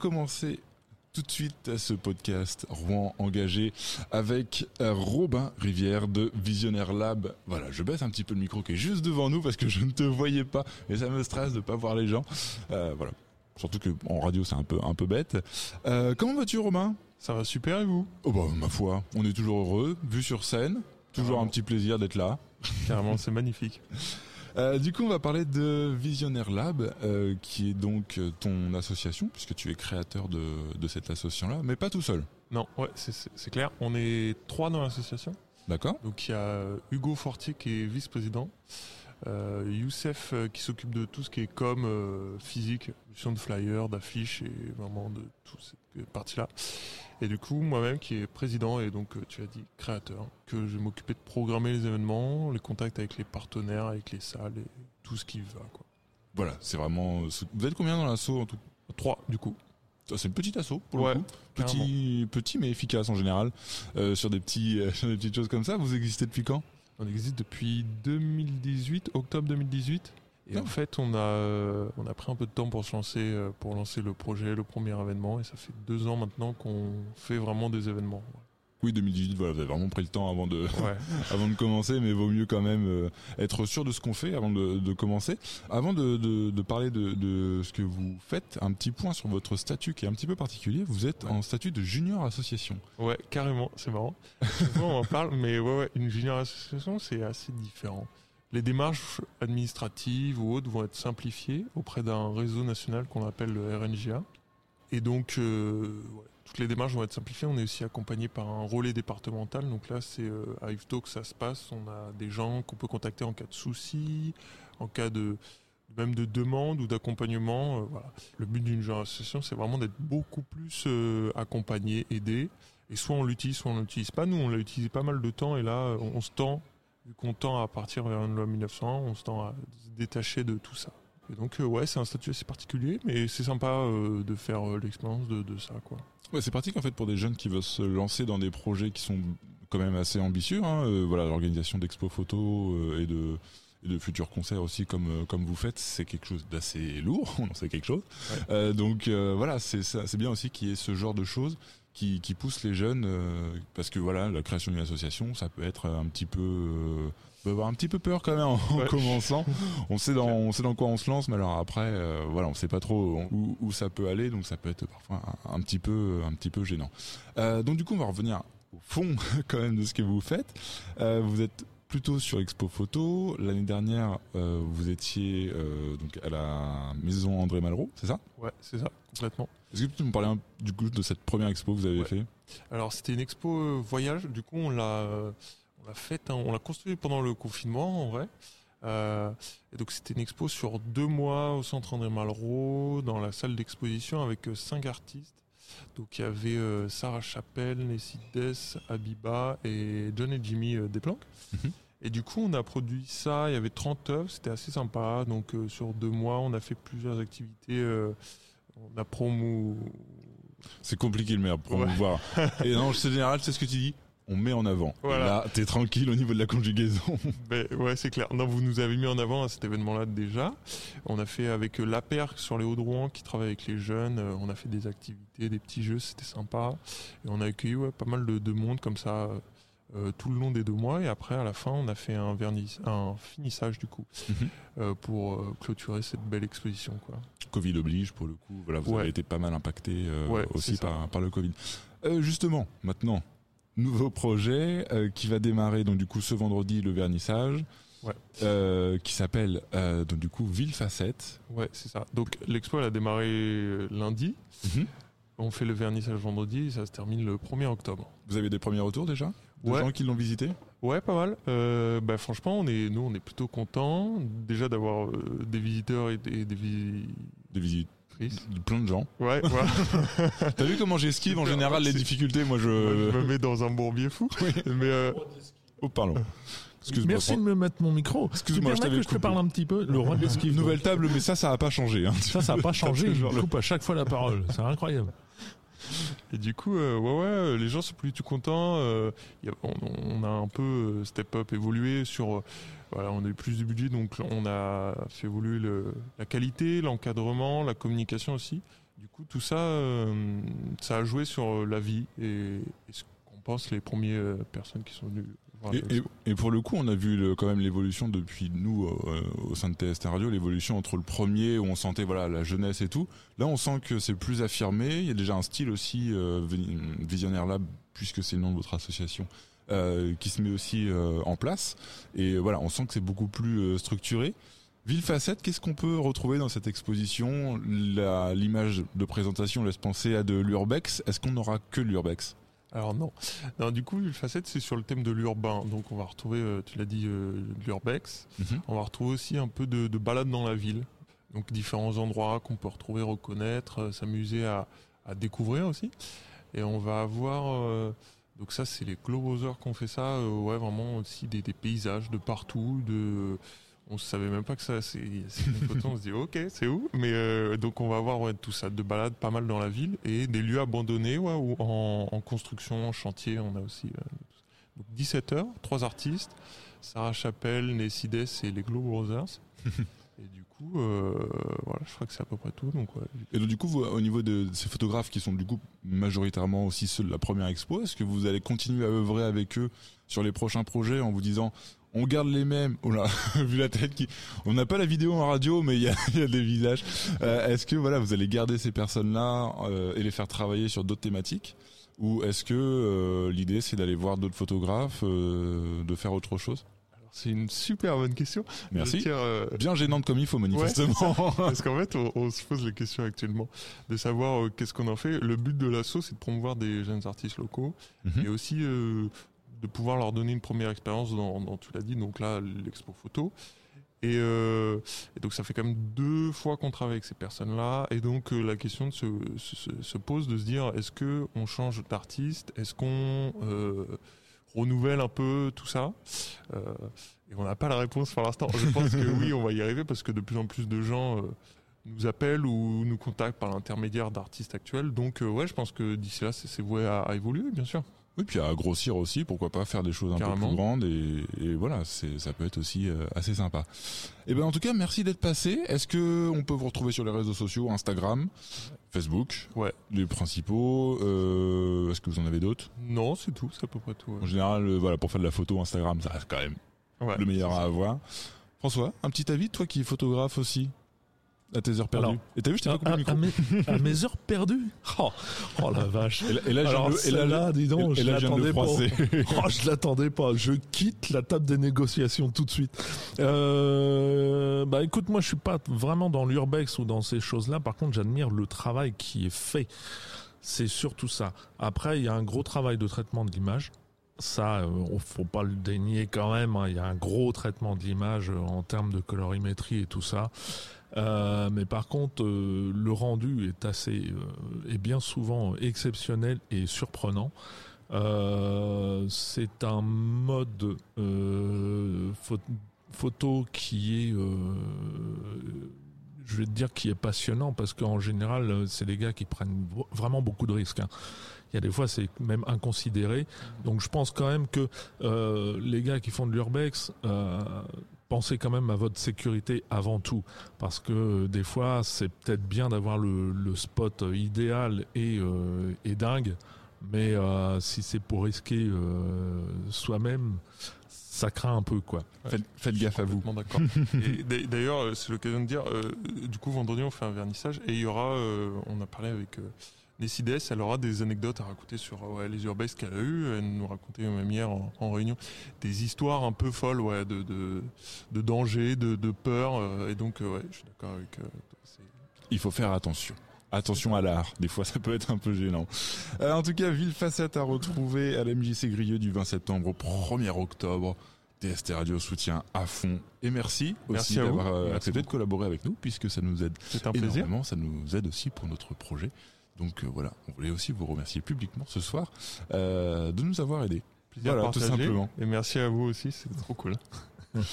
commencer tout de suite ce podcast Rouen engagé avec euh, Robin Rivière de Visionnaire Lab. Voilà, je baisse un petit peu le micro qui est juste devant nous parce que je ne te voyais pas et ça me stresse de pas voir les gens. Euh, voilà. Surtout que en radio c'est un peu un peu bête. Euh, comment vas-tu Robin? Ça va super et vous? Oh bah ma foi, on est toujours heureux, vu sur scène, toujours un petit plaisir d'être là. Carrément, c'est magnifique. Euh, du coup, on va parler de Visionnaire Lab, euh, qui est donc euh, ton association, puisque tu es créateur de, de cette association-là, mais pas tout seul. Non, ouais, c'est- clair. On est trois dans l'association. D'accord Donc il y a Hugo Fortier qui est vice-président, euh, Youssef euh, qui s'occupe de tout ce qui est com euh, physique, mission de flyers, d'affiches et vraiment de toute cette partie-là. Et du coup, moi-même qui est président et donc euh, tu as dit créateur, que je vais m'occuper de programmer les événements, les contacts avec les partenaires, avec les salles et tout ce qui va. Quoi. Voilà, c'est vraiment. Vous êtes combien dans l'assaut en tout? Trois du coup. Ça, C'est le petit assaut pour Ouais, le coup. Petit, petit mais efficace en général. Sur des petits, sur des petites choses comme ça. Vous existez depuis quand? On existe depuis 2018, octobre 2018. Et Ah. en fait, on a, on a pris un peu de temps pour se lancer, euh, pour lancer le projet, le premier événement. Et ça fait deux ans maintenant qu'on fait vraiment des événements. Oui, 2018. Voilà, vous avez vraiment pris le temps avant de, Ouais. avant de commencer, mais vaut mieux quand même euh, être sûr de ce qu'on fait avant de, de commencer. Avant de, de, de parler de, de ce que vous faites, un petit point sur votre statut qui est un petit peu particulier. Vous êtes Ouais. en statut de junior association. ouais, carrément, c'est marrant. Souvent, on en parle, mais ouais, ouais, une junior association, c'est assez différent. Les démarches administratives ou autres vont être simplifiées auprès d'un réseau national qu'on appelle le RNGA. Et donc, euh, ouais, toutes les démarches vont être simplifiées. On est aussi accompagné par un relais départemental. Donc là, c'est euh, à Yvetot que ça se passe. On a des gens qu'on peut contacter en cas de soucis, en cas de même de demande ou d'accompagnement. euh. Le but d'une jeune association, c'est vraiment d'être beaucoup plus euh, accompagné, aidé. Et soit on l'utilise, soit on l'utilise pas. Nous, on l'a utilisé pas mal de temps et là, on, se tend, vu qu'on tend à partir vers une loi 1901, on se tend à se détacher de tout ça. Et donc, euh, ouais, c'est un statut assez particulier, mais c'est sympa de faire l'expérience de, de ça, quoi. Ouais, c'est pratique en fait pour des jeunes qui veulent se lancer dans des projets qui sont quand même assez ambitieux. Hein. Euh, voilà, l'organisation d'expos photos euh, et de et de futurs concerts aussi comme euh, comme vous faites, c'est quelque chose d'assez lourd. On en sait quelque chose. Ouais. Euh, donc voilà, c'est c'est bien aussi qu'il y ait ce genre de choses qui qui poussent les jeunes parce que voilà, la création d'une association, ça peut être un petit peu peut avoir un petit peu peur quand même en, Ouais. commençant. On sait dans on sait dans quoi on se lance, mais alors après euh, voilà, on sait pas trop où, où ça peut aller, donc ça peut être parfois un, un petit peu un petit peu gênant. Euh, donc du coup, on va revenir au fond quand même de ce que vous faites. Euh, vous êtes plutôt sur Expo Photo. L'année dernière, euh, vous étiez euh, donc à la maison André Malraux, c'est ça? Ouais, c'est ça, complètement. Est-ce que tu peux me parler un- du coup de cette première expo que vous avez Ouais. fait? Alors c'était une expo voyage, du coup on l'a on l'a faite, hein, on l'a construit pendant le confinement en vrai. Euh, et donc c'était une expo sur deux mois au centre André Malraux, dans la salle d'exposition avec euh, cinq artistes. Donc il y avait euh, Sarah Chapelle, Nessie Dess, Abiba et John et Jimmy euh, Desplanques. Mhm. Et du coup on a produit ça, il y avait 30 œuvres, c'était assez sympa. Donc sur deux mois on a fait plusieurs activités. on a promo C'est compliqué le merde pour Ouais. Et non, c'est général, c'est ce que tu dis. On met en avant. Voilà. Et Là, t'es tranquille au niveau de la conjugaison. Ben, ouais, c'est clair. Non, vous nous avez mis en avant à cet événement-là déjà. On a fait avec euh, l'APER sur les Hauts-de-Rouen qui travaille avec les jeunes. euh, On a fait des activités, des petits jeux, c'était sympa. Et on a accueilli ouais, pas mal de, de monde comme ça euh, tout le long des deux mois. Et après, à la fin, on a fait un vernis, un finissage du coup Mhm. euh, pour euh, clôturer cette belle exposition. Quoi. Covid oblige pour le coup. Voilà, vous Ouais. avez été pas mal impacté Ouais, aussi par, par le Covid. Justement, maintenant, nouveau projet euh, qui va démarrer donc du coup ce vendredi le vernissage. Ouais. Euh, qui s'appelle euh, donc du coup Ville Facette. Ouais, c'est ça. Donc l'expo, elle a démarré euh, lundi. On fait le vernissage vendredi et ça se termine le 1er octobre. Vous avez des premiers retours déjà? De Ouais. gens qui l'ont visité? Ouais, pas mal. Euh, bah, franchement, on est, nous, on est plutôt contents déjà d'avoir euh, des visiteurs et des, des visitrices. Des visites plein de gens. Ouais, voilà. T'as vu comment j'esquive en général les difficultés? Moi Moi, je je. me mets dans un bourbier fou. Mais euh, Oh pardon. Excuse-moi. Merci de me mettre mon micro. Excuse-moi, Tu je que je te parle un petit peu? Le roi de l'esquive. Nouvelle table, mais ça, ça a pas changé. Hein. Ça, ça n'a pas changé. Le- coupe à chaque fois la parole. C'est incroyable. Et du coup, euh, ouais, ouais, euh, les gens sont plutôt contents. euh, y a- on, a un peu euh, step up, évolué sur. euh, voilà, on a eu plus de budget, donc on a fait évoluer la qualité, l'encadrement, la communication aussi. Du coup, tout ça, euh, ça a joué sur la vie et, ce qu'on pense les premières personnes qui sont venues Et, l'expo. et- et pour le coup, on a vu le- quand même l'évolution depuis nous euh, au sein de TST Radio, l'évolution entre le premier où on sentait voilà la jeunesse et tout. Là, on sent que c'est plus affirmé. Il y a déjà un style aussi euh, vi- Visionnaire Lab, puisque c'est le nom de votre association, euh, qui se met aussi euh, en place. Et voilà, on sent que c'est beaucoup plus euh, structuré. Ville Facette, qu'est-ce qu'on peut retrouver dans cette exposition? L'image de présentation laisse penser à de l'urbex. Est-ce qu'on n'aura que l'urbex? Alors non. non. Du coup, le facette, c'est sur le thème de l'urbain. Donc on va retrouver, euh, tu l'as dit, euh, de l'urbex. On va retrouver aussi un peu de, de balade dans la ville. Donc différents endroits qu'on peut retrouver, reconnaître, euh, s'amuser à, à découvrir aussi. Et on va avoir... euh, donc ça, c'est les Globosers qui ont fait ça. euh, ouais, vraiment aussi des, des paysages de partout. De, on savait même pas que ça... C'est une photo, on se dit, ok, c'est où? Mais euh, donc on va avoir ouais, tout ça, de balades pas mal dans la ville. Et des lieux abandonnés ouais, ou en, en construction, en chantier. On a aussi... euh, donc 17 heures, trois artistes. Sarah Chapelle, Nessides et les Globe Brothers. et du coup, euh, voilà, je crois que c'est à peu près tout. Ouais. Et donc du coup, vous, au niveau de ces photographes qui sont du coup majoritairement aussi ceux de la première expo, est-ce que vous allez continuer à œuvrer avec eux sur les prochains projets en vous disant on garde les mêmes? Oh là, vu la tête qui... On n'a pas la vidéo en radio, mais il y a, des visages. Euh, est-ce que voilà, vous allez garder ces personnes-là euh, et les faire travailler sur d'autres thématiques? Ou est-ce que l'idée c'est d'aller voir d'autres photographes, de faire autre chose? C'est une super bonne question. Merci. tiens, euh, Bien gênante comme il faut manifestement. Parce qu'en fait, on, on se pose la question actuellement de savoir euh, qu'est-ce qu'on en fait. Le but de l'asso, c'est de promouvoir des jeunes artistes locaux Mhm. et aussi euh, de pouvoir leur donner une première expérience dans, dans- tu l'as dit, donc là, l'expo photo. Et, et donc ça fait quand même deux fois qu'on travaille avec ces personnes-là. Et donc la question de se, se, se- se pose de se dire, est-ce que on change d'artiste? Est-ce qu'on renouvelle un peu tout ça Euh, Et on n'a pas la réponse pour l'instant. Je pense que oui, on va y arriver parce que de plus en plus de gens euh, nous appellent ou nous contactent par l'intermédiaire d'artistes actuels. Donc euh, ouais, je pense que d'ici là, c'est voué à évoluer, bien sûr. Oui, puis à grossir aussi, pourquoi pas faire des choses un Carrément. peu plus grandes et, et voilà, c'est ça peut être aussi euh, assez sympa. Et ben en tout cas, merci d'être passé. Est-ce que on peut vous retrouver sur les réseaux sociaux, Instagram, Facebook, Ouais. les principaux euh, Est-ce que vous en avez d'autres? Non, c'est tout, c'est à peu près tout. En général, euh, voilà, pour faire de la photo, Instagram, ça reste quand même Ouais, le meilleur à avoir. François, un petit avis, toi qui es photographe aussi, à tes heures perdues. Alors, et t'as vu, je t'ai pas coupé le à- micro. à mes, à mes heures perdues oh, oh la vache Et là, et là, je viens Alors de- et là, celle-là, dis donc, et je l'attendais pas. Oh, je l'attendais pas. Je quitte la table des négociations tout de suite. Euh, bah écoute, moi je suis pas vraiment dans l'urbex ou dans ces choses-là. Par contre, j'admire le travail qui est fait. C'est surtout ça. Après, il y a un gros travail de traitement de l'image. Ça, euh, faut pas le dénier quand même. hein. Il y a un gros traitement de l'image euh, en termes de colorimétrie et tout ça. Euh, mais par contre, euh, le rendu est assez, euh, est bien souvent exceptionnel et surprenant. Euh, c'est un mode euh, pho- photo qui est, euh, je vais dire, qui est passionnant parce qu'en général, euh, c'est des gars qui prennent vraiment beaucoup de risques. hein. Il y a des fois, c'est même inconsidéré. Donc, je pense quand même que euh, les gars qui font de l'urbex, euh, pensez quand même à votre sécurité avant tout, parce que euh, des fois, c'est peut-être bien d'avoir le, le spot idéal et, euh, et dingue, mais euh, si c'est pour risquer euh, soi-même, ça craint un peu, quoi. Faites, faites gaffe à vous. D'accord. D'ailleurs, euh, c'est l'occasion de dire, euh, du coup, vendredi, on fait un vernissage et il y aura, euh, on a parlé avec Nessides, elle aura des anecdotes à raconter sur euh, ouais, les urbex qu'elle a eu. Elle nous racontait même hier en, en réunion des histoires un peu folles, ouais, de, de, de danger, de, de peur. euh, et donc, euh, ouais, je suis d'accord avec. c'est- il faut faire attention. Attention à l'art, des fois ça peut être un peu gênant. Euh, en tout cas, Ville Facette à retrouver à la MJC Grilleux du 20 septembre au 1er octobre. TST Radio soutient à fond. Et merci, Merci aussi d'avoir accepté de collaborer avec nous, puisque ça nous aide C'est un plaisir. énormément, ça nous aide aussi pour notre projet. Donc euh, voilà, on voulait aussi vous remercier publiquement ce soir euh, de nous avoir aidés. Plaisir Voilà, tout simplement. Et merci à vous aussi, c'est trop cool.